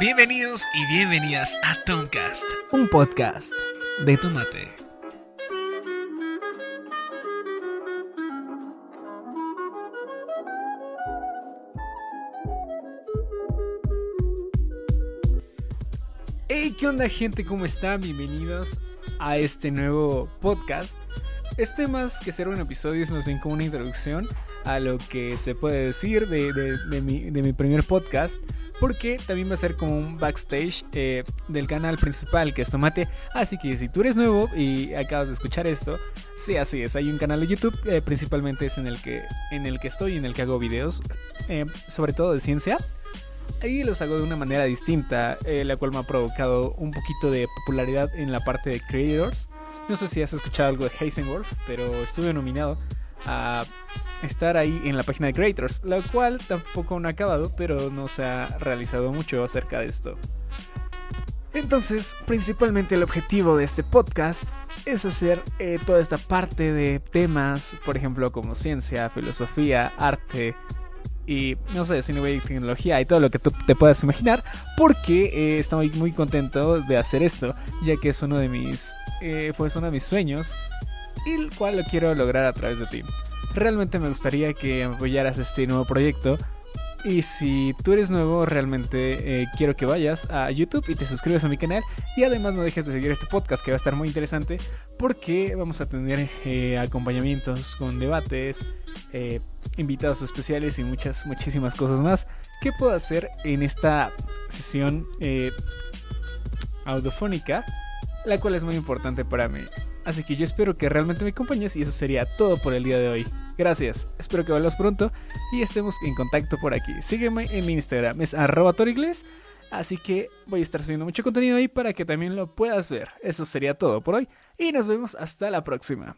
Bienvenidos y bienvenidas a Tomcast, un podcast de tomate. Hey, ¿qué onda gente? ¿Cómo están? Bienvenidos a este nuevo podcast. Este más que ser un episodio es más bien como una introducción a lo que se puede decir de, mi, primer podcast. Porque también va a ser como un backstage eh, del canal principal que es Tomate. Así que si tú eres nuevo y acabas de escuchar esto, sí, así es. Hay un canal de YouTube, eh, principalmente es en el, que, en el que estoy, en el que hago videos, eh, sobre todo de ciencia. Ahí los hago de una manera distinta, la cual me ha provocado un poquito de popularidad en la parte de creators. No sé si has escuchado algo de Heisenwolf, pero estuve nominado a estar ahí en la página de Creators, la cual tampoco ha acabado, pero no se ha realizado mucho acerca de esto. Entonces, principalmente el objetivo de este podcast es hacer eh, toda esta parte de temas, por ejemplo, como ciencia, filosofía, arte y, no sé, cine y tecnología y todo lo que tú te puedas imaginar, porque eh, estoy muy contento de hacer esto, ya que es uno de mis, eh, fue uno de mis sueños, y el cual lo quiero lograr a través de ti. Realmente me gustaría que apoyaras este nuevo proyecto. Y si tú eres nuevo, realmente eh, quiero que vayas a YouTube y te suscribas a mi canal. Y además no dejes de seguir este podcast que va a estar muy interesante porque vamos a tener eh, acompañamientos con debates, eh, invitados especiales y muchas, muchísimas cosas más que puedo hacer en esta sesión audiofónica, la cual es muy importante para mí. Así que yo espero que realmente me acompañes y eso sería todo por el día de hoy. Gracias, espero que vuelvas pronto y estemos en contacto por aquí. Sígueme en mi Instagram, es arroba Así que voy a estar subiendo mucho contenido ahí para que también lo puedas ver. Eso sería todo por hoy y nos vemos hasta la próxima.